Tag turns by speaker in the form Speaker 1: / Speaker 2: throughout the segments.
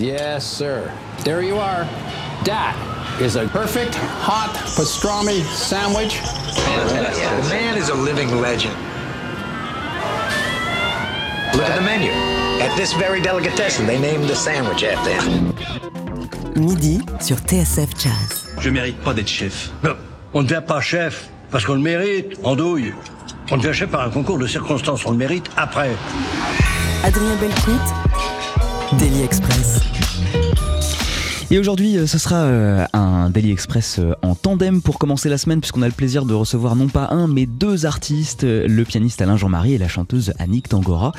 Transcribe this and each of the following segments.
Speaker 1: Yes, sir. There you are. That is a perfect hot pastrami sandwich.
Speaker 2: The man is a living legend. Look at the menu. At this very delicatessen, they named the sandwich after him.
Speaker 3: Midi sur TSF Jazz.
Speaker 4: Je mérite pas d'être chef.
Speaker 5: Non, on ne devient pas chef parce qu'on le mérite, en douille. On devient chef par un concours de circonstances, on le mérite après.
Speaker 3: Adrien Belcout, Daily Express.
Speaker 6: Et aujourd'hui, euh, ce sera euh, un Daily Express euh, en tandem pour commencer la semaine, puisqu'on a le plaisir de recevoir non pas un, mais deux artistes, le pianiste Alain Jean-Marie et la chanteuse Annick Tangora,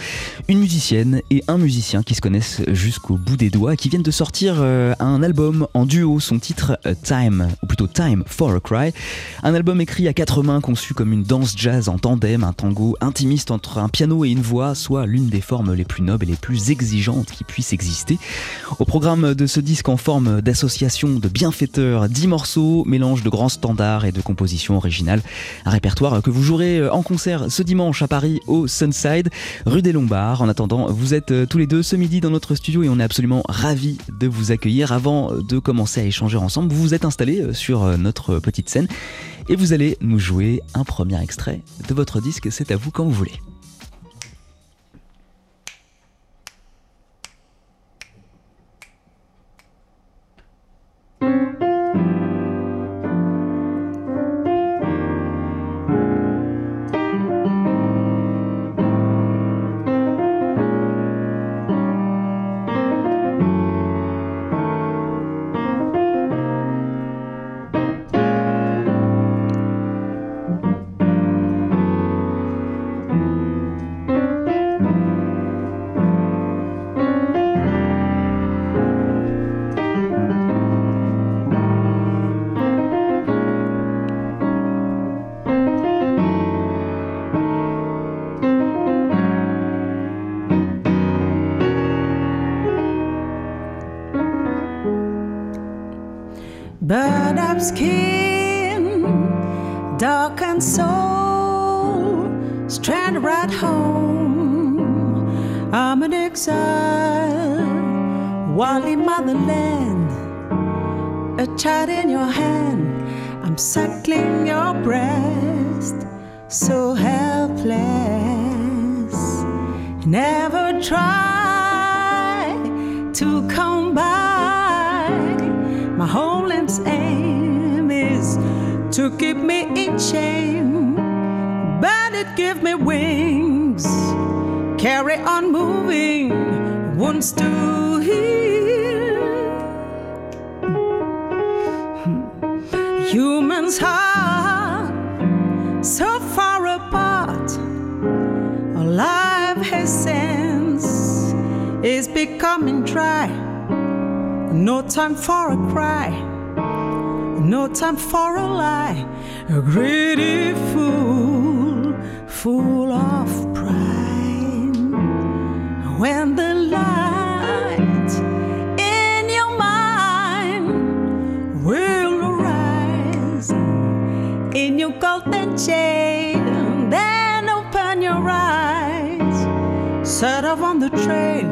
Speaker 6: une musicienne et un musicien qui se connaissent jusqu'au bout des doigts, qui viennent de sortir un album en duo, son titre Time, ou plutôt Time for a Cry, un album écrit à quatre mains, conçu comme une danse jazz en tandem, un tango intimiste entre un piano et une voix, soit l'une des formes les plus nobles et les plus exigeantes qui puissent exister. Au programme de ce disque en forme d'association de bienfaiteurs, 10 morceaux, mélange de grands standards et de compositions originales. Un répertoire que vous jouerez euh, en concert ce dimanche à Paris au Sunside, rue des Lombards. En attendant, vous êtes euh, tous les deux ce midi dans notre studio et on est absolument ravis de vous accueillir. Avant de commencer à échanger ensemble, vous vous êtes installés euh, sur notre petite scène et vous allez nous jouer un premier extrait de votre disque. C'est à vous quand vous voulez.
Speaker 7: Exile, while in motherland, a child in your hand. I'm suckling your breast, so helpless. Never try to come by my homeland's aim is to keep me in shame, but it give me wings. Carry on moving, wants to heal. Humans are so far apart, our life essence is becoming dry. No time for a cry no time for a lie. A greedy fool, full of pride. When the light in your mind will arise. In your golden chain, then open your eyes, set off on the train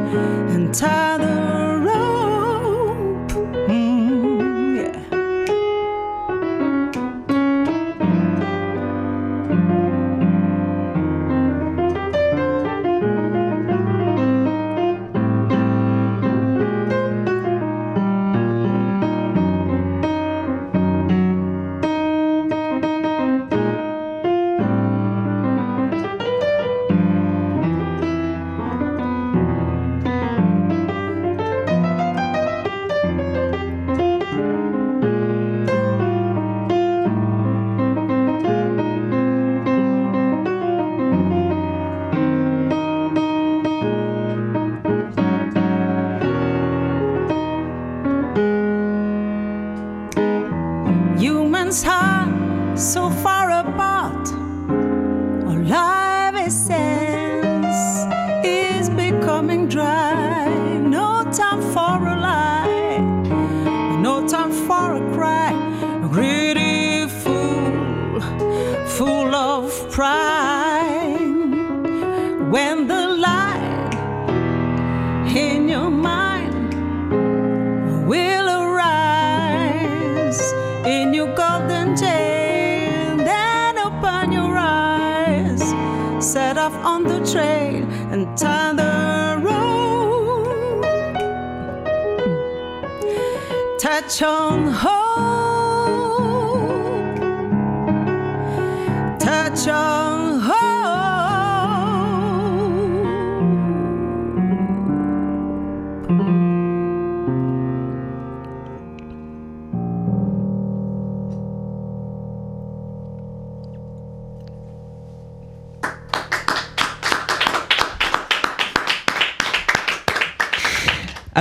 Speaker 7: and tie the when the light in your mind will arise in your golden chain, then open your eyes, set off on the train and turn the road, touch on hope.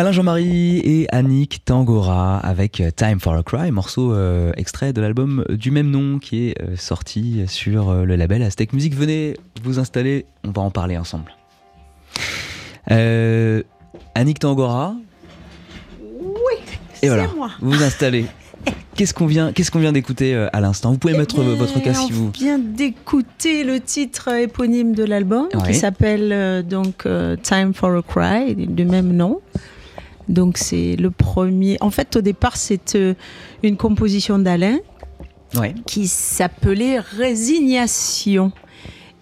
Speaker 6: Alain Jean-Marie et Annick Tangora avec Time for a Cry, morceau euh, extrait de l'album du même nom qui est euh, sorti sur euh, le label Aztec Music. Venez vous installer, on va en parler ensemble. Euh, Annick Tangora,
Speaker 7: Oui, c'est
Speaker 6: voilà,
Speaker 7: moi.
Speaker 6: vous vous installez. Qu'est-ce qu'on vient, qu'est-ce qu'on vient d'écouter euh, à l'instant? Vous pouvez mettre euh, votre casque si
Speaker 7: on
Speaker 6: vous.
Speaker 7: vient d'écouter le titre éponyme de l'album
Speaker 6: Ouais.
Speaker 7: qui s'appelle euh, donc euh, Time for a Cry du même nom. Donc c'est le premier. En fait, au départ, c'est euh, une composition d'Alain
Speaker 6: Ouais.
Speaker 7: qui s'appelait Résignation.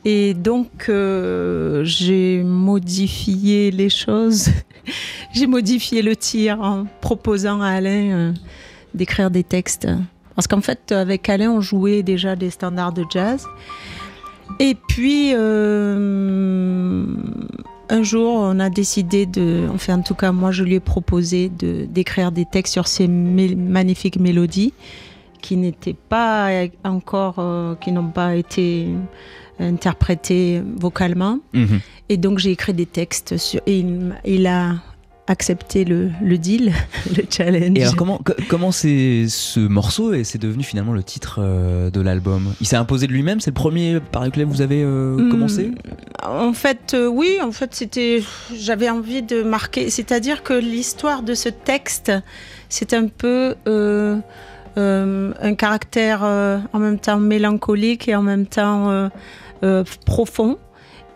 Speaker 7: Et donc, euh, j'ai modifié les choses. j'ai modifié le tir en proposant à Alain euh, d'écrire des textes. Parce qu'en fait, avec Alain, on jouait déjà des standards de jazz. Et puis, euh, un jour, on a décidé de, enfin en tout cas moi je lui ai proposé de d'écrire des textes sur ces magnifiques mélodies qui n'étaient pas encore, euh, qui n'ont pas été interprétées vocalement.
Speaker 6: Mhm.
Speaker 7: Et donc j'ai écrit des textes sur, et il a accepté le, le deal, le challenge.
Speaker 6: Et alors comment co- comment c'est ce morceau et c'est devenu finalement le titre euh, de l'album? Il s'est imposé de lui-même? C'est le premier par lequel vous avez euh,
Speaker 7: Hmm,
Speaker 6: commencé?
Speaker 7: En fait, euh, oui, en fait, c'était, j'avais envie de marquer, c'est-à-dire que l'histoire de ce texte, c'est un peu un caractère en même temps mélancolique et en même temps profond.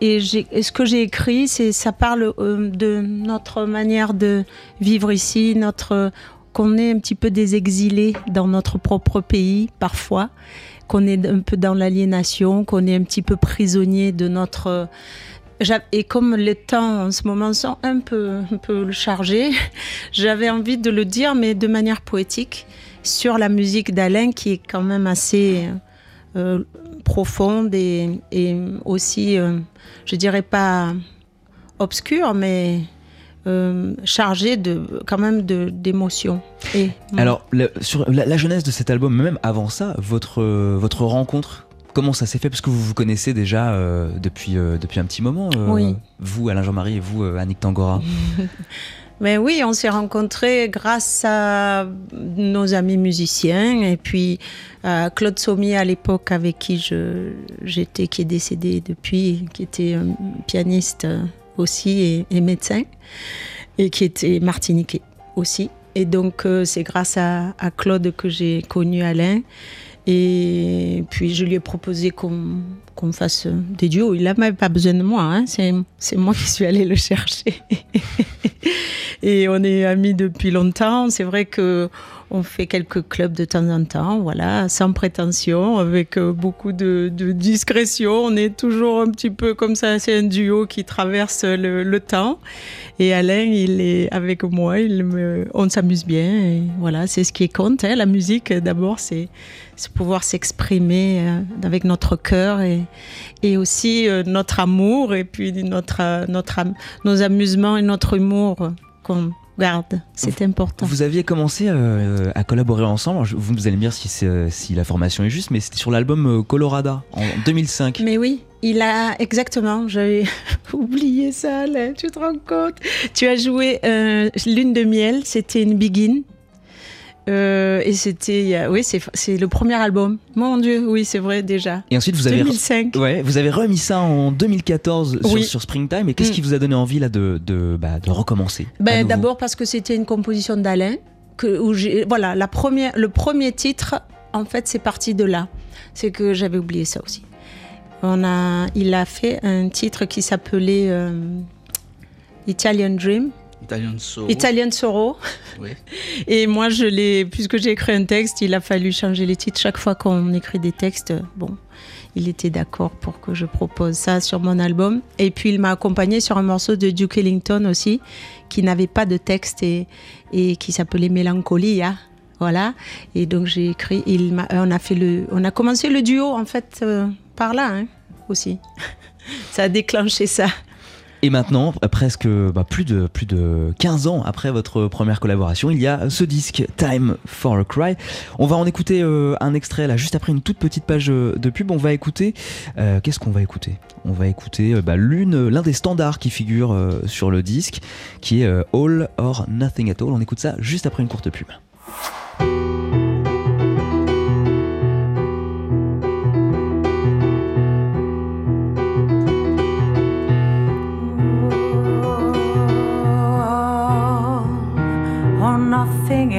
Speaker 7: Et, ce que j'ai écrit, c'est, ça parle euh, de notre manière de vivre ici, notre qu'on est un petit peu des exilés dans notre propre pays parfois, qu'on est un peu dans l'aliénation, qu'on est un petit peu prisonnier de notre et comme les temps en ce moment sont un peu, un peu chargés, j'avais envie de le dire, mais de manière poétique, sur la musique d'Alain qui est quand même assez profonde et, et aussi, euh, je dirais pas obscure, mais euh, chargée de, quand même de- d'émotions.
Speaker 6: Alors le- sur la, la jeunesse de cet album, mais même avant ça, votre euh, votre rencontre. Comment ça s'est fait? Parce que vous vous connaissez déjà euh, depuis, euh, depuis un petit moment, euh,
Speaker 7: Oui.
Speaker 6: vous, Alain Jean-Marie, et vous, euh, Annick Tangora.
Speaker 7: Mais oui, on s'est rencontrés grâce à nos amis musiciens et puis à Claude Sommier à l'époque avec qui j'étais, qui est décédé depuis, qui était pianiste euh, aussi et, médecin et qui était martiniquais aussi. Et donc euh, c'est grâce à Claude que j'ai connu Alain. Et puis je lui ai proposé qu'on qu'on fasse des duos. Il n'a même pas besoin de moi, hein. c'est, moi qui suis allée le chercher. Et on est amis depuis longtemps. C'est vrai que on fait quelques clubs de temps en temps, voilà, sans prétention, avec euh, beaucoup de, discrétion. On est toujours un petit peu comme ça. C'est un duo qui traverse le, temps. Et Alain, il est avec moi. On s'amuse bien. Voilà, c'est ce qui compte. hein. La musique, d'abord, c'est pouvoir s'exprimer euh, avec notre cœur et aussi euh, notre amour et puis notre, euh, notre, nos amusements et notre humour qu'on garde. C'est important.
Speaker 6: Vous aviez commencé euh, à collaborer ensemble. Vous, vous allez me dire si, si la formation est juste, mais c'était sur l'album Colorada en 2005.
Speaker 7: Mais oui, il a exactement, j'avais oublié ça là, tu te rends compte? Tu as joué euh, Lune de miel, c'était une begin. Euh, et c'était, oui, c'est, le premier album. Mon Dieu, oui, c'est vrai déjà.
Speaker 6: Et ensuite, vous avez,
Speaker 7: 2005.
Speaker 6: ouais, vous avez remis ça en 2014 sur,
Speaker 7: Oui.
Speaker 6: sur Springtime. Et qu'est-ce
Speaker 7: Mm.
Speaker 6: qui vous a donné envie là de, de, bah, de recommencer
Speaker 7: Ben, d'abord parce que c'était une composition d'Alain. Que, où j'ai, voilà, la première, le premier titre, en fait, c'est parti de là. C'est que j'avais oublié ça aussi. On a, il a fait un titre qui s'appelait euh, Italian Dream.
Speaker 4: Italian Soul.
Speaker 7: Italian Sorrow.
Speaker 4: Oui.
Speaker 7: Et moi, je l'ai, puisque j'ai écrit un texte, il a fallu changer les titres chaque fois qu'on écrit des textes. Bon, il était d'accord pour que je propose ça sur mon album. Et puis il m'a accompagné sur un morceau de Duke Ellington aussi, qui n'avait pas de texte et, et qui s'appelait Mélancolie. hein. Voilà. Et donc j'ai écrit. Il m'a- on a fait le, on a commencé le duo en fait euh, par là hein, aussi. ça a déclenché ça.
Speaker 6: Et maintenant, presque bah, plus, de, plus de 15 ans après votre première collaboration, il y a ce disque Time for a Cry. On va en écouter euh, un extrait là, juste après une toute petite page euh, de pub. On va écouter. euh, Qu'est-ce qu'on va écouter? On va écouter bah, l'une, l'un des standards qui figure sur le disque, qui est All or Nothing at All. On écoute ça juste après une courte pub.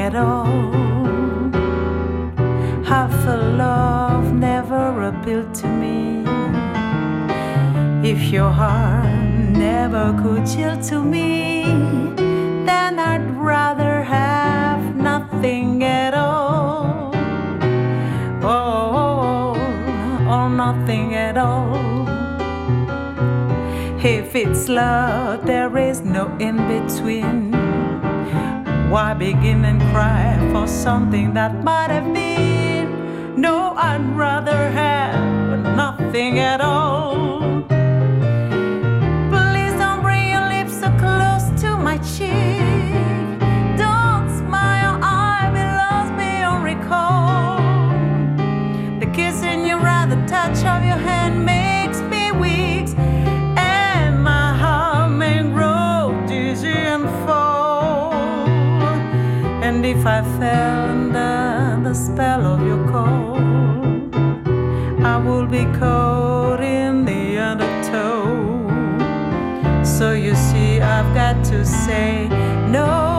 Speaker 7: At all. Half a love never appealed to me. If your heart never could chill to me, then I'd rather have nothing at all. Oh, or nothing at all. If it's love, there is no in between. Why begin and cry for something that might have been? No, I'd rather have nothing at all. If I fell under the spell of your call, I will be caught in the undertow. So you see, I've got to say no,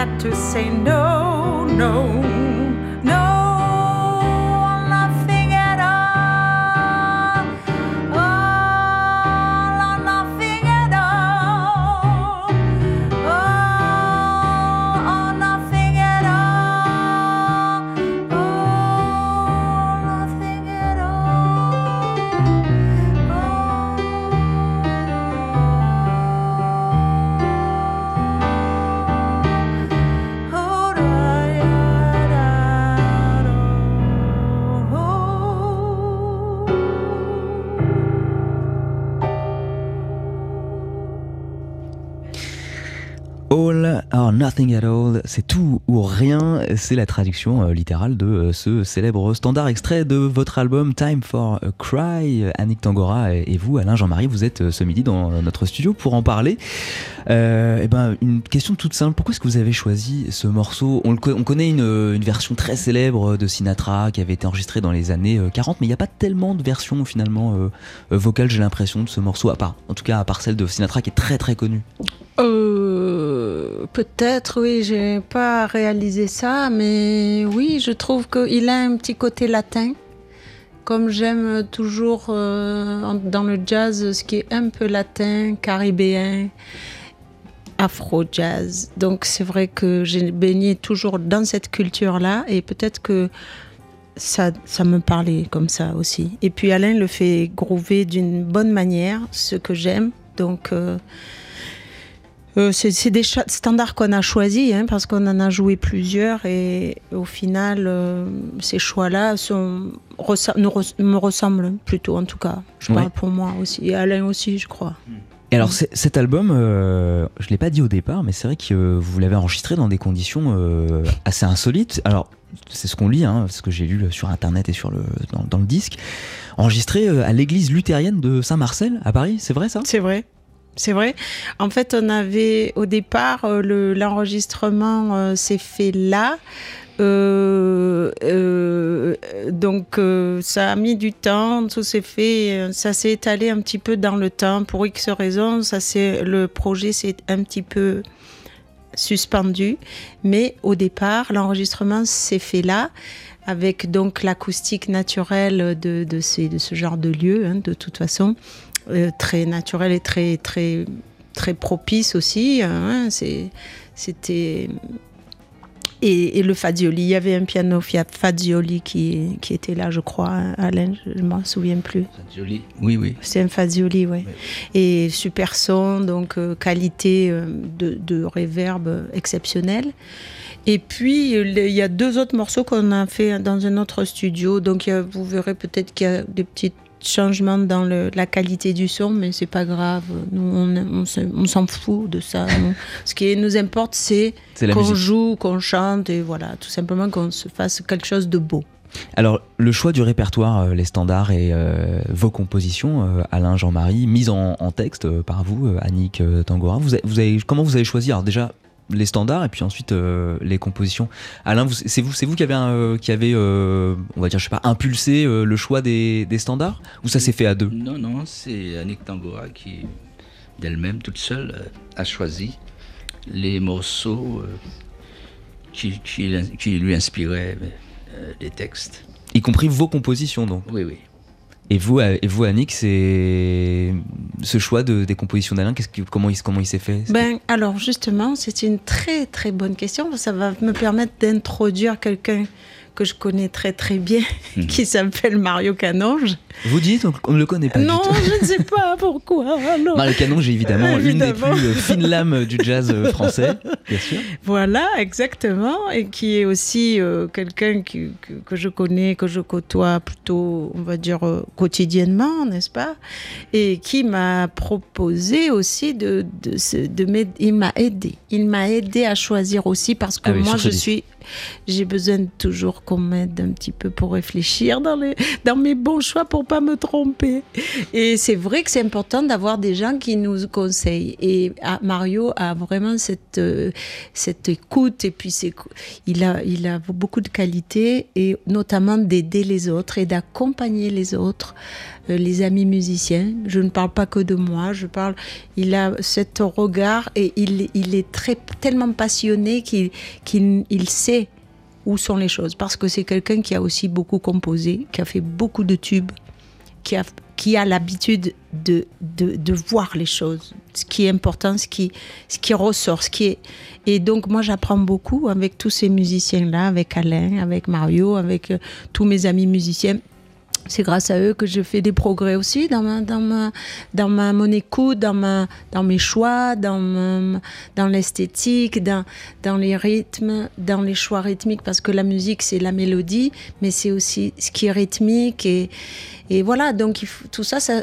Speaker 7: had to say no, no. Nothing at All,
Speaker 6: c'est tout ou rien, c'est la traduction euh, littérale de euh, ce célèbre standard extrait de votre album Time for a Cry. Annick Tangora et et vous, Alain Jean-Marie, vous êtes euh, ce midi dans notre studio pour en parler. Euh, eh ben, une question toute simple, pourquoi est-ce que vous avez choisi ce morceau? On, connaît une, version très célèbre de Sinatra qui avait été enregistrée dans les années euh, 40, mais il n'y a pas tellement de versions finalement euh, vocales, j'ai l'impression, de ce morceau, à part, en tout cas à part celle de Sinatra qui est très très connue.
Speaker 7: Euh, Peut-être, oui, j'ai pas réalisé ça, mais oui, je trouve qu'il a un petit côté latin. Comme j'aime toujours euh, dans le jazz ce qui est un peu latin, caribéen, afro-jazz. Donc c'est vrai que j'ai baigné toujours dans cette culture-là et peut-être que ça, ça me parlait comme ça aussi. Et puis Alain le fait groover d'une bonne manière, ce que j'aime. Donc, euh, euh, c'est des standards qu'on a choisis, hein, parce qu'on en a joué plusieurs. Et au final, euh, ces choix-là me ressemblent plutôt, en tout cas. Je
Speaker 6: Ouais.
Speaker 7: parle pour moi aussi. Et Alain aussi, je crois.
Speaker 6: Et alors cet album, euh, je l'ai pas dit au départ, mais c'est vrai que vous l'avez enregistré dans des conditions euh, assez insolites. Alors c'est ce qu'on lit, hein, ce que j'ai lu sur internet et sur le dans, dans le disque, enregistré à l'église luthérienne de Saint-Marcel à Paris, c'est vrai ça?
Speaker 7: C'est vrai. C'est vrai. En fait, on avait au départ euh, le- l'enregistrement euh, s'est fait là. Euh, donc ça a mis du temps, tout s'est fait, ça s'est étalé un petit peu dans le temps pour X raisons. Ça c'est le projet s'est un petit peu suspendu, mais au départ l'enregistrement s'est fait là avec donc l'acoustique naturelle de, de ce genre de lieu, hein, de toute façon, euh, très naturel et très très très propice aussi. hein, C'était et, et le Fazioli, il y avait un piano Fazioli qui, qui était là, je crois, Alain, je ne m'en souviens plus.
Speaker 4: Joli. Oui, oui.
Speaker 7: C'est un Fazioli, ouais. Et super son, donc euh, qualité euh, de, de reverb exceptionnelle. Et puis, il y a deux autres morceaux qu'on a fait dans un autre studio. Donc, vous verrez peut-être qu'il y a des petits changements dans le- la qualité du son, mais c'est pas grave. Nous, on, on se- on s'en fout de ça. nous. Ce qui nous importe, c'est qu'on joue, qu'on chante, et voilà, tout simplement qu'on se fasse quelque chose de beau.
Speaker 6: Alors, le choix du répertoire, euh, les standards et euh, vos compositions, euh, Alain, Jean-Marie, mises en, en texte par vous, Annick Tangora, vous avez, vous avez- comment vous avez choisi? Alors déjà les standards et puis ensuite euh, les compositions. Alain, vous- c'est vous, c'est vous qui avez, un, euh, qui avez, euh, on va dire, je sais pas, impulsé le choix des, des standards ou ça s'est fait à deux?
Speaker 4: Non, non, c'est Annick Tangora qui, d'elle-même, toute seule, a choisi les morceaux qui, qui, qui lui inspiraient les textes.
Speaker 6: Y compris vos compositions donc?
Speaker 4: Oui, oui.
Speaker 6: Et vous, euh, et vous Annick, ce choix de, des compositions d'Alain, comment il, comment il s'est fait?
Speaker 7: Ben, alors justement, c'est une très très bonne question. Ça va me permettre d'introduire quelqu'un que je connais très très bien, qui s'appelle Mario Canonge.
Speaker 6: Vous dites, on, ne le connaît pas
Speaker 7: non,
Speaker 6: du tout.
Speaker 7: je ne sais pas pourquoi. alors.
Speaker 6: Mario Canon, j'ai évidemment l'une des
Speaker 7: Évidemment.
Speaker 6: plus euh, fines lames du jazz euh, français, bien sûr.
Speaker 7: Voilà, exactement. Et qui est aussi euh, quelqu'un que, que je connais, que je côtoie plutôt, on va dire, euh, quotidiennement, n'est-ce pas? Et qui m'a proposé aussi de... de, m'aider. Il m'a aidé. Il m'a aidé à choisir aussi parce que
Speaker 6: Ah oui,
Speaker 7: moi, je suis... J'ai besoin toujours qu'on m'aide un petit peu pour réfléchir dans, les, dans mes bons choix pour pas me tromper. Et c'est vrai que c'est important d'avoir des gens qui nous conseillent. Et ah, Mario a vraiment cette, euh, cette écoute et puis il, a, il a beaucoup de qualités et notamment d'aider les autres et d'accompagner les autres, les amis musiciens. Je ne parle pas que de moi, je parle. Il a cet regard et il, il est très, tellement passionné qu'il, qu'il il sait où sont les choses parce que c'est quelqu'un qui a aussi beaucoup composé, qui a fait beaucoup de tubes qui a, qui a l'habitude de, de, de voir les choses, ce qui est important, ce qui, ce qui ressort, ce qui est... Et donc moi j'apprends beaucoup avec tous ces musiciens-là, avec Alain, avec Mario, avec euh, tous mes amis musiciens. C'est grâce à eux que je fais des progrès aussi dans ma, dans ma, dans ma mon écoute, dans ma, dans mes choix, dans dans l'esthétique, dans, dans les rythmes, dans les choix rythmiques, parce que la musique c'est la mélodie, mais c'est aussi ce qui est rythmique et voilà. Donc tout ça, ça,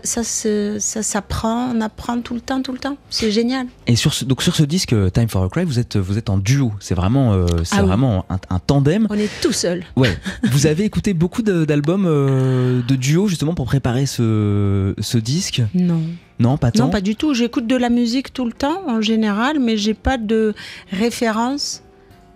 Speaker 7: s'apprend, on apprend tout le temps, tout le temps. C'est génial.
Speaker 6: Et sur ce, donc sur ce disque euh, Time for a Cry, vous êtes, vous êtes en duo. C'est vraiment, euh, c'est
Speaker 7: Ah oui.
Speaker 6: vraiment un, tandem.
Speaker 7: On est tout seul.
Speaker 6: Ouais. vous avez écouté beaucoup d'albums euh, de duo justement pour préparer ce, ce disque?
Speaker 7: Non.
Speaker 6: Non, pas tant?
Speaker 7: Non, pas du tout. J'écoute de la musique tout le temps en général, mais j'ai pas de référence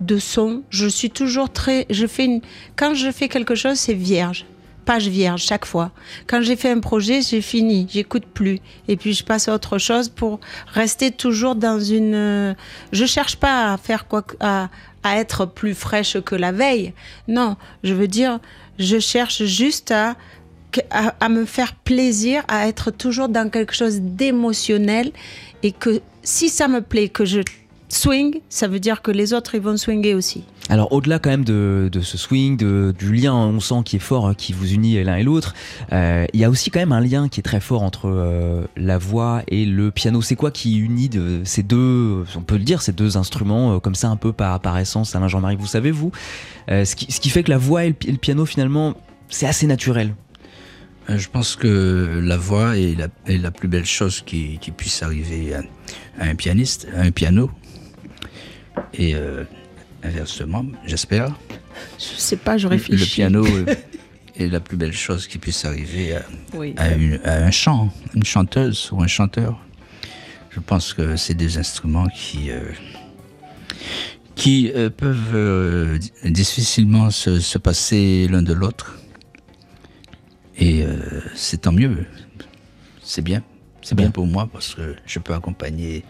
Speaker 7: de son. Je suis toujours très. Je fais une. Quand je fais quelque chose, c'est vierge. Page vierge chaque fois. Quand j'ai fait un projet, j'ai fini, j'écoute plus. Et puis je passe à autre chose pour rester toujours dans une. euh, Je cherche pas à faire quoi, à, à être plus fraîche que la veille. Non, je veux dire, je cherche juste à, à me faire plaisir, à être toujours dans quelque chose d'émotionnel et que si ça me plaît, que je swing, ça veut dire que les autres ils vont swinguer aussi.
Speaker 6: Alors au-delà quand même de, de ce swing, de, du lien on sent qui est fort, hein, qui vous unit l'un et l'autre, euh, il y a aussi quand même un lien qui est très fort entre euh, la voix et le piano. C'est quoi qui unit de, ces deux, on peut le dire, ces deux instruments euh, comme ça un peu par, par essence, Alain Jean-Marie, vous savez vous, euh, ce, qui, ce qui fait que la voix et le, pi- et le piano finalement c'est assez naturel?
Speaker 4: Euh, Je pense que la voix est la, est la plus belle chose qui, qui puisse arriver à, à un pianiste, à un piano. Et euh, inversement, j'espère,
Speaker 7: Je sais pas, je
Speaker 4: le
Speaker 7: réfléchis.
Speaker 4: piano euh, est la plus belle chose qui puisse arriver à,
Speaker 7: Oui.
Speaker 4: à, une- à un chant, une chanteuse ou un chanteur. Je pense que c'est des instruments qui, euh, qui euh, peuvent euh, di- difficilement se, se passer l'un de l'autre. Et euh, c'est tant mieux. C'est bien. C'est bien
Speaker 6: Bien.
Speaker 4: pour moi parce que je peux accompagner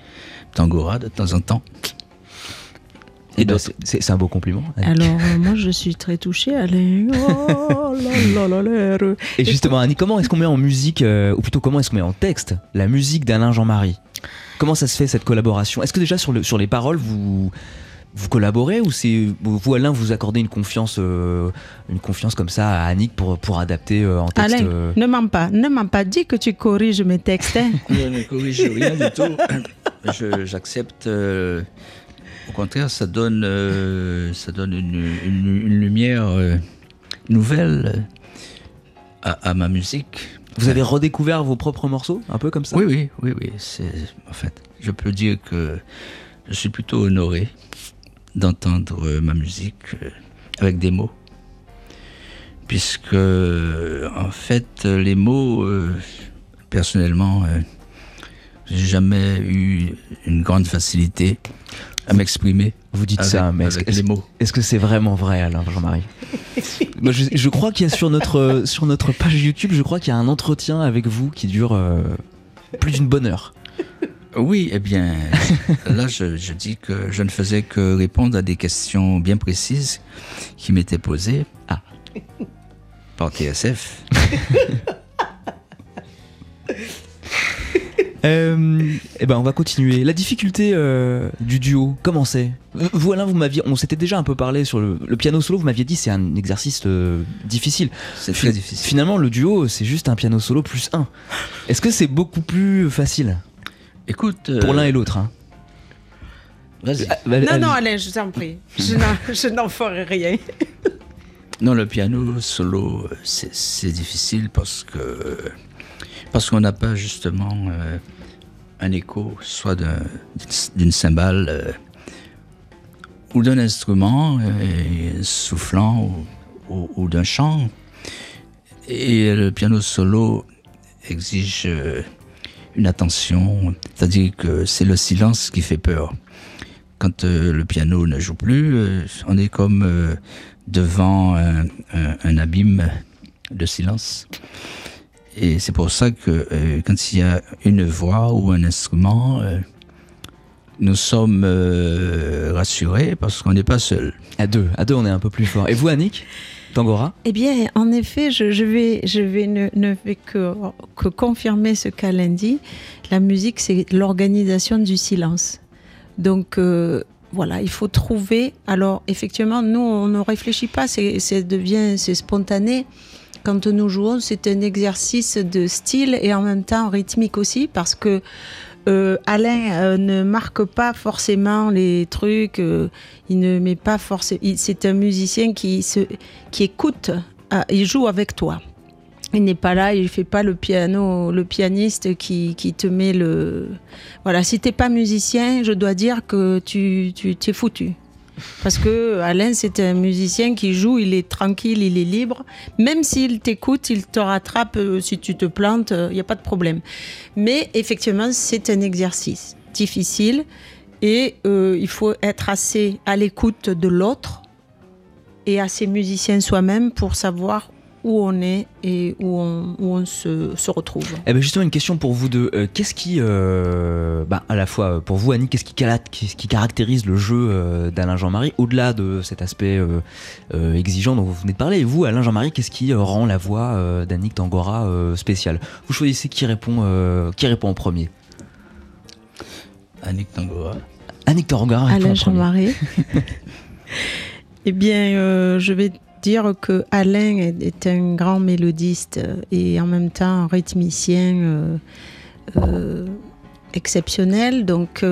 Speaker 4: Tangora de temps en temps.
Speaker 6: Et
Speaker 4: d'autres.
Speaker 6: c'est- un beau compliment.
Speaker 7: Alors euh, moi je suis très touchée, Alain. Oh là là là là là.
Speaker 6: Et justement, Annie, comment est-ce qu'on met en musique, euh, ou plutôt comment est-ce qu'on met en texte, la musique d'Alain Jean-Marie? Comment ça se fait cette collaboration? Est-ce que déjà sur, le, sur les paroles, vous, vous collaborez ou c'est vous, Alain, vous accordez une confiance, euh, une confiance comme ça à Annick pour, pour adapter euh, en texte
Speaker 7: Alain,
Speaker 6: euh,
Speaker 7: ne mens pas, ne mens pas, dis que tu corriges mes textes. hein.
Speaker 4: Je ne corrige rien du tout. J'accepte. Euh, au contraire, ça donne, euh, ça donne une, une- une lumière euh, nouvelle à, à ma musique.
Speaker 6: Vous avez redécouvert vos propres morceaux, un peu comme ça?
Speaker 4: Oui, oui, oui, oui. En fait, je peux dire que je suis plutôt honoré d'entendre euh, ma musique euh, avec des mots, puisque euh, en fait, les mots, euh, personnellement, euh, j'ai jamais eu une grande facilité à m'exprimer.
Speaker 6: Vous dites
Speaker 4: avec,
Speaker 6: ça, mais est-ce
Speaker 4: avec
Speaker 6: est-ce-
Speaker 4: les mots.
Speaker 6: est-ce que c'est vraiment vrai, Alain Jean-Marie? Je, je crois qu'il y a sur notre, sur notre page YouTube, je crois qu'il y a un entretien avec vous qui dure euh, plus d'une bonne heure.
Speaker 4: Oui, eh bien, là, je, je dis que je ne faisais que répondre à des questions bien précises qui m'étaient posées
Speaker 6: Ah.
Speaker 4: par TSF.
Speaker 6: Euh, eh ben on va continuer. La difficulté euh, du duo, comment c'est? Vous Alain, vous m'aviez, on s'était déjà un peu parlé sur le, le piano solo. Vous m'aviez dit c'est un exercice euh, difficile.
Speaker 4: C'est très difficile.
Speaker 6: Finalement, le duo c'est juste un piano solo plus un. Est-ce que c'est beaucoup plus facile?
Speaker 4: Écoute, euh,
Speaker 6: pour l'un et l'autre hein
Speaker 4: vas-y.
Speaker 6: Ah, bah,
Speaker 7: Non,
Speaker 6: allez.
Speaker 7: non, Alain, je t'en prie. Je n'en- je n'en ferai rien.
Speaker 4: Non, le piano solo, c'est c'est difficile parce que parce qu'on n'a pas justement euh, un écho, soit d'un- d'une cymbale euh, ou d'un instrument euh, soufflant ou, d'un chant. Et le piano solo exige une attention, c'est-à-dire que c'est le silence qui fait peur. Quand le piano ne joue plus, on est comme devant un abîme de silence. Et c'est pour ça que euh, quand il y a une voix ou un instrument, euh, nous sommes euh, rassurés parce qu'on n'est pas seul.
Speaker 6: À deux, à deux on est un peu plus fort. Et vous Annick Tangora?
Speaker 7: Eh bien, en effet, je, je vais, je vais ne, ne vais que, que confirmer ce qu'Alain dit. La musique, c'est l'organisation du silence. Donc, euh, voilà, il faut trouver. Alors, effectivement, nous, on ne réfléchit pas, c'est c'est devient, c'est spontané. Quand nous jouons, c'est un exercice de style et en même temps rythmique aussi, parce que euh, Alain euh, ne marque pas forcément les trucs. euh, il ne met pas forcément. C'est un musicien qui écoute. ah, il joue avec toi. Il n'est pas là, il fait pas le piano, le pianiste qui, qui te met le. Voilà, si t'es pas musicien, je dois dire que tu, tu t'es foutu. Parce que Alain, c'est un musicien qui joue, il est tranquille, il est libre. Même s'il t'écoute, il te rattrape euh, si tu te plantes, il n'y a pas de problème. Mais effectivement, c'est un exercice difficile et euh, il faut être assez à l'écoute de l'autre et assez musicien soi-même pour savoir où on est et où on, où on se, se retrouve.
Speaker 6: Eh ben justement une question pour vous deux. Euh, qu'est-ce qui, euh, bah, à la fois euh, pour vous Annie, qu'est-ce qui, qui caractérise le jeu euh, d'Alain Jean-Marie au-delà de cet aspect euh, euh, exigeant dont vous venez de parler? Et vous, Alain Jean-Marie, qu'est-ce qui euh, rend la voix euh, d'Annick Tangora euh, spéciale? Vous choisissez qui répond, euh, qui répond en premier.
Speaker 4: Annick Tangora.
Speaker 6: Annick Tangora répond
Speaker 7: Alain
Speaker 6: en premier.
Speaker 7: Jean-Marie. eh bien, euh, je vais dire que Alain est, un grand mélodiste euh, et en même temps un rythmicien euh, euh, exceptionnel. Donc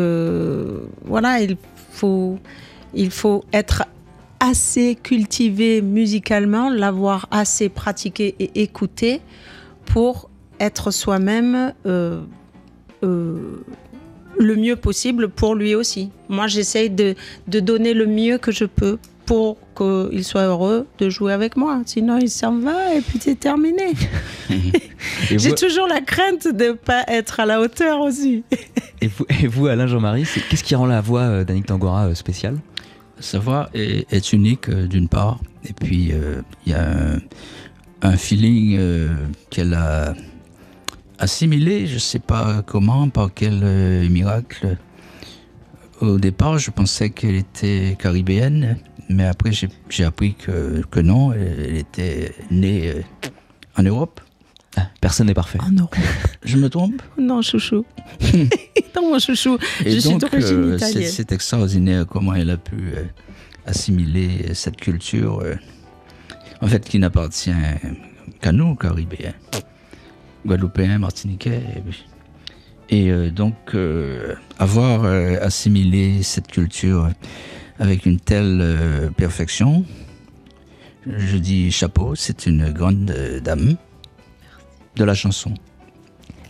Speaker 7: voilà, il faut, il faut être assez cultivé musicalement, l'avoir assez pratiqué et écouté pour être soi-même le mieux possible pour lui aussi. Moi, j'essaye de, de donner le mieux que je peux pour qu'il soit heureux de jouer avec moi. Sinon, il s'en va et puis c'est terminé. J'ai
Speaker 6: vous,
Speaker 7: toujours la crainte de ne pas être à la hauteur aussi.
Speaker 6: et vous, et vous, Alain Jean-Marie, qu'est-ce qui rend la voix euh, d'Annick Tangora euh, spéciale?
Speaker 4: Sa voix est, est unique euh, d'une part, et puis euh, il y a un, un feeling euh, qu'elle a assimilé, je sais pas comment, par quel euh, miracle. Au départ, je pensais qu'elle était caribéenne, mais après j'ai appris que, que non, elle, était née euh, en Europe.
Speaker 6: Ah, Personne n'est parfait.
Speaker 7: Oh non,
Speaker 4: Je me trompe?
Speaker 7: Non, chouchou. non, mon chouchou,
Speaker 4: Et
Speaker 7: je suis
Speaker 4: donc,
Speaker 7: d'origine
Speaker 4: euh, c'est-
Speaker 7: italienne.
Speaker 4: c'est extraordinaire comment elle a pu euh, assimiler cette culture, euh, en fait, qui n'appartient qu'à nous, Caribéens, Guadeloupéens, Martiniquais. Et, puis- et, euh, donc, euh, avoir euh, assimilé cette culture avec une telle perfection, je dis chapeau, c'est une grande dame de la chanson.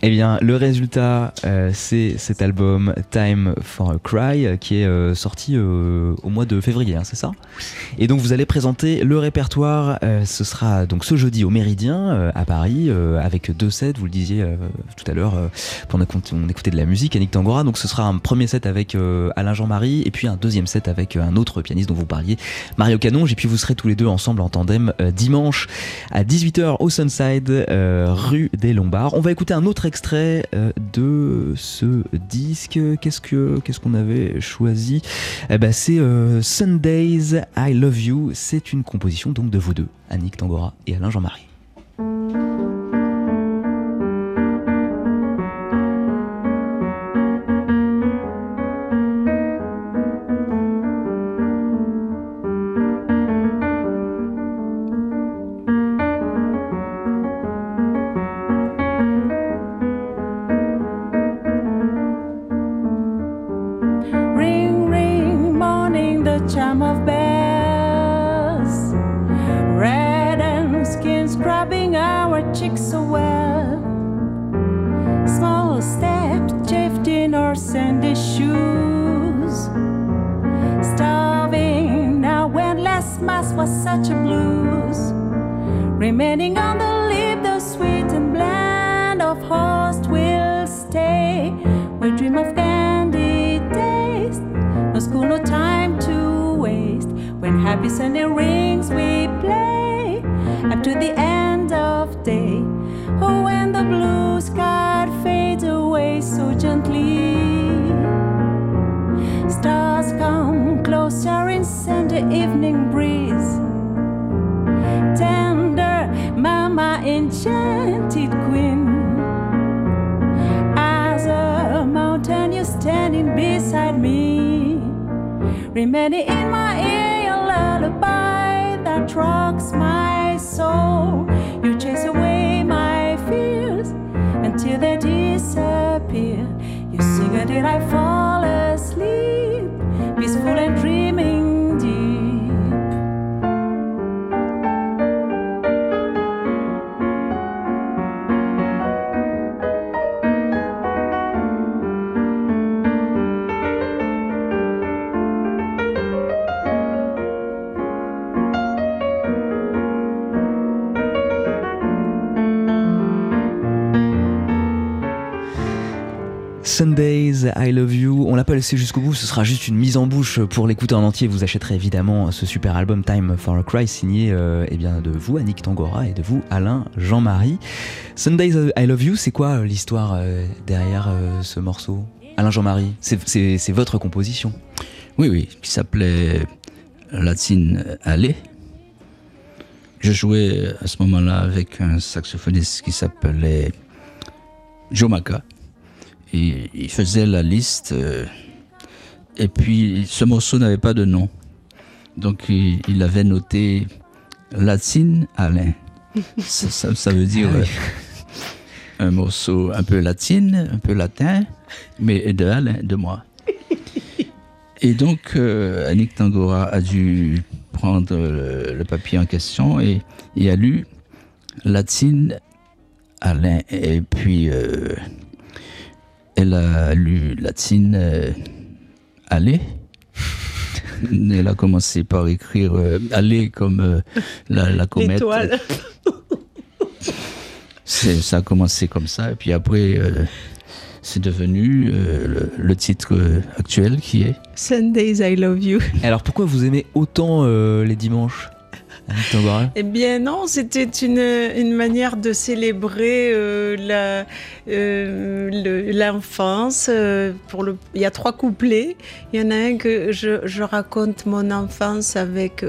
Speaker 6: Eh bien, le résultat, euh, c'est cet album Time for a Cry euh, qui est euh, sorti euh, au mois de février, hein, c'est ça? Et donc, vous allez présenter le répertoire. euh, ce sera donc ce jeudi au Méridien euh, à Paris avec deux sets. Vous le disiez tout à l'heure, pendant qu'on on écoutait de la musique, Annick Tangora. Donc, ce sera un premier set avec Alain Jean-Marie et puis un deuxième set avec un autre pianiste dont vous parliez, Mario Canonge. Et puis, vous serez tous les deux ensemble en tandem dimanche à 18h au Sunside, rue des Lombards. On va écouter un autre extrait euh, de ce disque. Qu'est-ce que qu'est-ce qu'on avait choisi? Eh ben, C'est euh, Sundays I Love You. C'est une composition donc de vous deux, Annick Tangora et Alain Jean-Marie.
Speaker 7: Remaining in my ear, a lullaby that rocks my soul. You chase away my fears until they disappear. You sing until I fall asleep, peaceful and dreaming
Speaker 6: Sundays, I Love You. On l'a pas laissé jusqu'au bout, ce sera juste une mise en bouche pour l'écouter en entier. Vous achèterez évidemment ce super album Time for a Cry signé euh, eh bien, de vous, Annick Tangora, et de vous, Alain Jean-Marie. Sundays, I Love You, c'est quoi euh, l'histoire euh, derrière ce morceau? Alain Jean-Marie, c'est- votre composition.
Speaker 4: Oui, oui, qui s'appelait Latine Alley. Je jouais à ce moment-là avec un saxophoniste qui s'appelait Joe Maca. Il faisait la liste. euh, Et puis, ce morceau n'avait pas de nom. Donc, il, il avait noté Latine Alain. ça, ça- ça veut dire euh, un morceau un peu latine, un peu latin, mais de Alain, de moi. Et donc, euh, Annick Tangora a dû prendre le, le papier en question et, et a lu Latine Alain. Et puis, euh, elle a lu Latine euh, Allez. Elle a commencé par écrire euh, Allez comme euh, la, la comète. Ça a commencé comme ça. Et puis après, euh, c'est devenu euh, le, le titre actuel qui est
Speaker 7: Sundays I love you.
Speaker 6: Alors pourquoi vous aimez autant euh, les dimanches?
Speaker 7: Eh bien non, c'était une, une manière de célébrer euh, euh, le- l'enfance. euh, le, il y a trois couplets. Il y en a un que je, je raconte mon enfance avec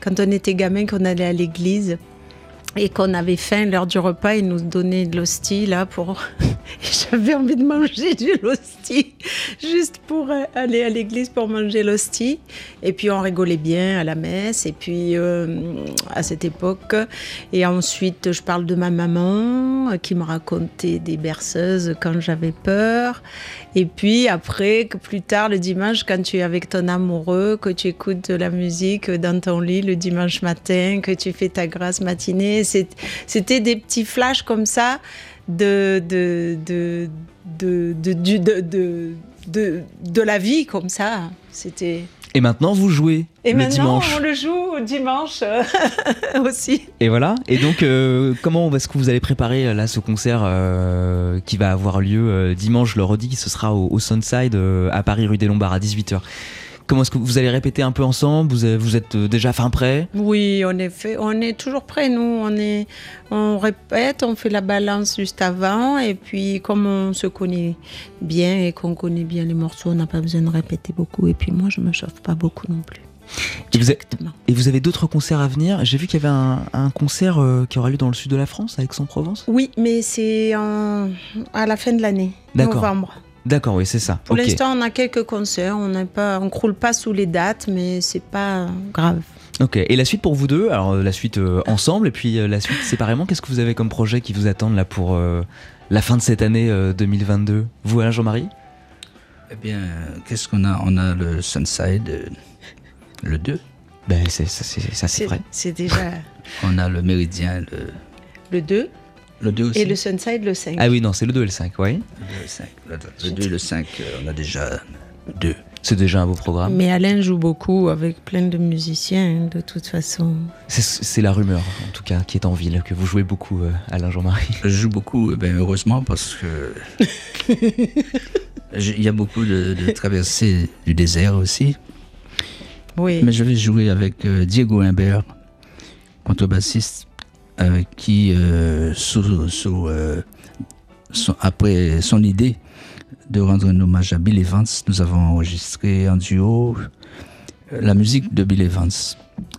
Speaker 7: quand on était gamin, qu'on allait à l'église et qu'on avait faim l'heure du repas, ils nous donnaient de l'hostie là pour. J'avais envie de manger du l'hostie juste pour euh, aller à l'église pour manger l'hostie. Et puis on rigolait bien à la messe. Et puis euh, à cette époque. Et ensuite, je parle de ma maman euh, qui me racontait des berceuses quand j'avais peur. Et puis après, plus tard, le dimanche, quand tu es avec ton amoureux, que tu écoutes de la musique dans ton lit le dimanche matin, que tu fais ta grâce matinée, c'était des petits flashs comme ça de- de la vie comme ça. C'était.
Speaker 6: Et maintenant vous jouez
Speaker 7: Et
Speaker 6: le
Speaker 7: maintenant,
Speaker 6: dimanche.
Speaker 7: on le joue dimanche euh, aussi.
Speaker 6: Et voilà. Et donc, euh, comment est-ce que vous allez préparer euh, là ce concert euh, qui va avoir lieu euh, dimanche, le redis, ce sera au, au Sunside à Paris, rue des Lombards à 18h. Comment est-ce que vous allez répéter un peu ensemble? Vous, vous êtes euh, déjà fin prêt?
Speaker 7: Oui, on est, fait, on est toujours prêts, nous. On, est, on répète, on fait la balance juste avant. Et puis, comme on se connaît bien et qu'on connaît bien les morceaux, on n'a pas besoin de répéter beaucoup. Et puis, moi, je me chauffe pas beaucoup non plus.
Speaker 6: Et vous,
Speaker 7: Directement.
Speaker 6: et vous avez d'autres concerts à venir? J'ai vu qu'il y avait un, un concert euh, qui aura lieu dans le sud de la France, à Aix-en-Provence.
Speaker 7: Oui, mais c'est à la fin de l'année, novembre.
Speaker 6: D'accord, oui, c'est ça.
Speaker 7: Pour l'instant, on a quelques concerts. On ne croule pas sous les dates, mais c'est pas grave.
Speaker 6: Ok. Et la suite pour vous deux? Alors, euh, la suite euh, ensemble et puis euh, la suite séparément. Qu'est-ce que vous avez comme projet qui vous attendent là pour euh, la fin de cette année euh, 2022 Vous, Alain Jean-Marie?
Speaker 4: Eh bien, qu'est-ce qu'on a? On a le Sunside, euh, le 2.
Speaker 6: Ben, c'est, ça, c'est, ça, c'est vrai.
Speaker 7: C'est déjà
Speaker 4: On a le Méridien, le,
Speaker 7: le 2
Speaker 4: le 2 aussi.
Speaker 7: et le Sunside le 5.
Speaker 6: Ah oui, non, c'est le 2 et le 5, oui.
Speaker 4: Le 2 et le 5. Le, le 2 et le 5, euh, on a déjà deux.
Speaker 6: C'est déjà un beau programme.
Speaker 7: Mais Alain joue beaucoup avec plein de musiciens, hein, de toute façon.
Speaker 6: C'est, la rumeur, en tout cas, qui est en ville, que vous jouez beaucoup, euh, Alain Jean-Marie.
Speaker 4: Je joue beaucoup, eh ben, heureusement, parce que il y a beaucoup de, de traversées du désert aussi.
Speaker 7: Oui.
Speaker 4: Mais je vais jouer avec euh, Diego Imbert, contrebassiste, euh, qui, euh, sous- sous, euh, son- après son idée de rendre un hommage à Bill Evans, nous avons enregistré en duo la musique de Bill Evans.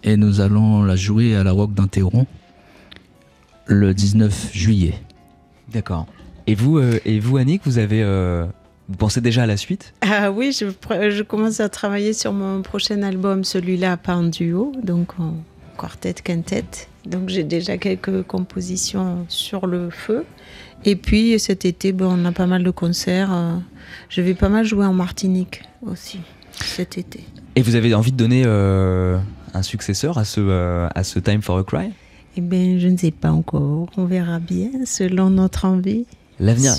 Speaker 4: Et nous allons la jouer à la Rock d'Anteron le 19 juillet.
Speaker 6: D'accord. Et vous, euh, et vous, Annick, vous avez, euh, vous pensez déjà à la suite?
Speaker 7: Ah oui, je, commence à travailler sur mon prochain album, celui-là pas en duo, donc quartet, quintet. Donc j'ai déjà quelques compositions sur le feu. Et puis cet été, ben, on a pas mal de concerts. euh, Je vais pas mal jouer en Martinique aussi cet été.
Speaker 6: Et vous avez envie de donner euh, un successeur à ce, euh, à ce Time for a Cry?
Speaker 7: Eh bien, je ne sais pas encore. On verra bien selon notre envie.
Speaker 6: L'avenir.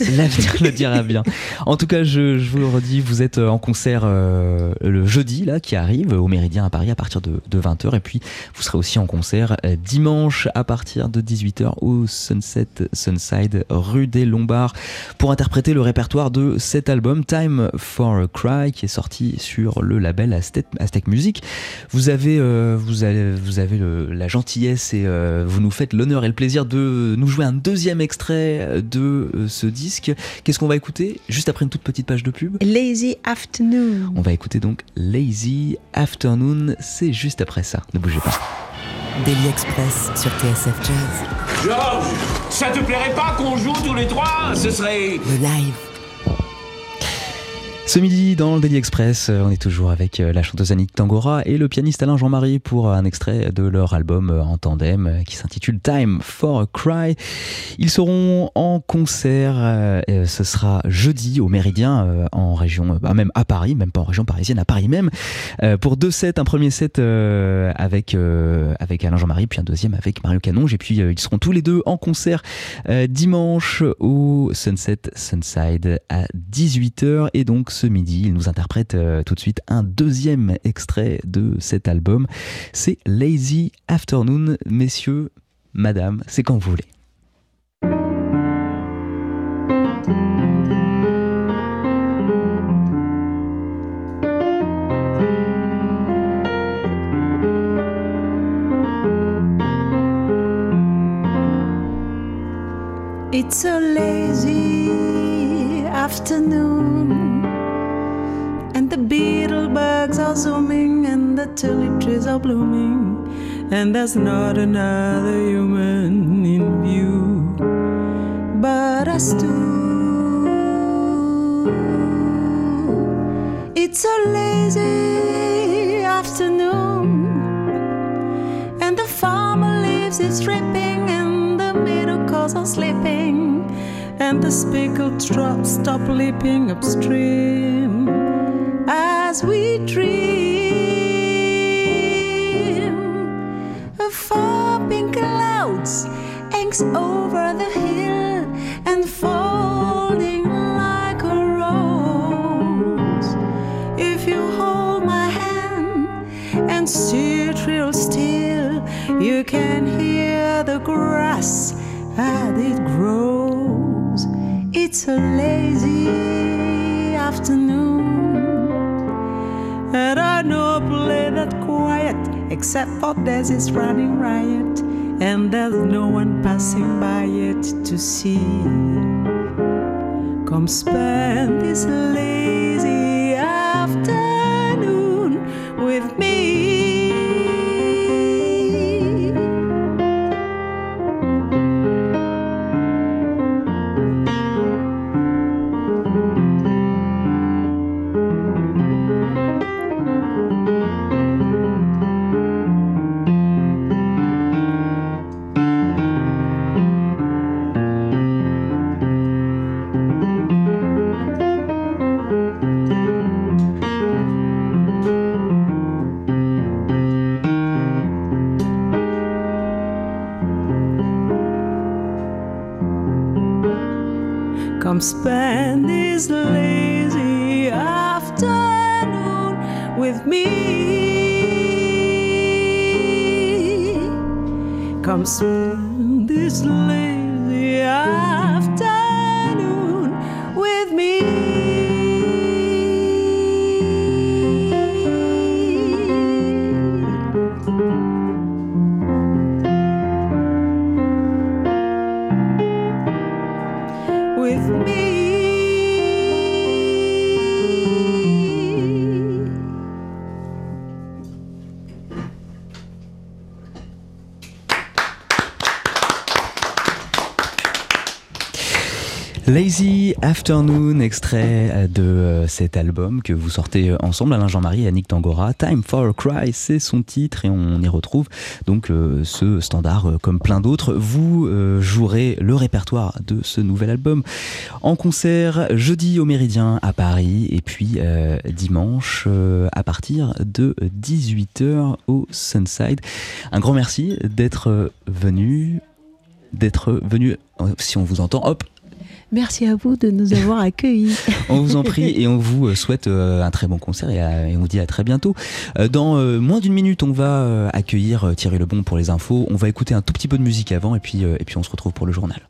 Speaker 6: L'avenir le dira bien. En tout cas, je, je vous le redis, vous êtes euh, en concert euh, le jeudi là qui arrive au Méridien à Paris à partir de, 20h et puis vous serez aussi en concert euh, dimanche à partir de 18h au Sunset Sunside rue des Lombards pour interpréter le répertoire de cet album Time for a Cry qui est sorti sur le label Aztec, Music. Vous avez euh, vous avez vous avez le- la gentillesse et euh, vous nous faites l'honneur et le plaisir de nous jouer un deuxième extrait de euh, ce disque. Qu'est-ce qu'on va écouter juste après une toute petite page de pub
Speaker 7: Lazy Afternoon.
Speaker 6: On va écouter donc Lazy Afternoon, c'est juste après ça. Ne bougez pas.
Speaker 3: Daily Express sur TSF Jazz.
Speaker 8: Georges, ça te plairait pas qu'on joue tous les trois? Ce serait...
Speaker 3: Le live.
Speaker 6: Ce midi, dans le Daily Express, euh, on est toujours avec euh, la chanteuse Annick Tangora et le pianiste Alain Jean-Marie pour un extrait de leur album euh, en tandem qui s'intitule Time for a Cry. Ils seront en concert, ce sera jeudi au Méridien, en région, bah, même à Paris, même pas en région parisienne, à Paris même, pour deux sets, un premier set avec, avec Alain Jean-Marie, puis un deuxième avec Mario Canonge, et puis ils seront tous les deux en concert dimanche au Sunset Sunside à 18h, et donc ce midi. Il nous interprète euh, tout de suite un deuxième extrait de cet album. C'est Lazy Afternoon. Messieurs, madame, c'est quand vous voulez.
Speaker 7: The trees are blooming, and there's not another human in view but us two. It's a lazy afternoon, and the farmer leaves his dripping, and the middle cars are sleeping, and the speckled drops stop leaping upstream as we dream lazy afternoon. And I know a place that's quiet, except for there's this running riot, and there's no one passing by it to see. Come spend this lazy Afternoon,
Speaker 6: extrait de euh, cet album que vous sortez euh, ensemble, Alain Jean-Marie et Annick Tangora. Time for a Cry, c'est son titre et on y retrouve donc euh, ce standard euh, comme plein d'autres. Vous euh, jouerez le répertoire de ce nouvel album en concert jeudi au Méridien à Paris et puis euh, dimanche euh, à partir de 18h au Sunside. Un grand merci d'être venu, d'être venu, si on vous entend, hop,
Speaker 8: Merci à vous de nous avoir accueillis.
Speaker 6: On vous en prie et on vous souhaite euh, un très bon concert et, on vous dit à très bientôt. Euh, Dans euh, moins d'une minute, on va euh, accueillir euh, Thierry Lebon pour les infos. On va écouter un tout petit peu de musique avant euh, et puis on se retrouve pour le journal.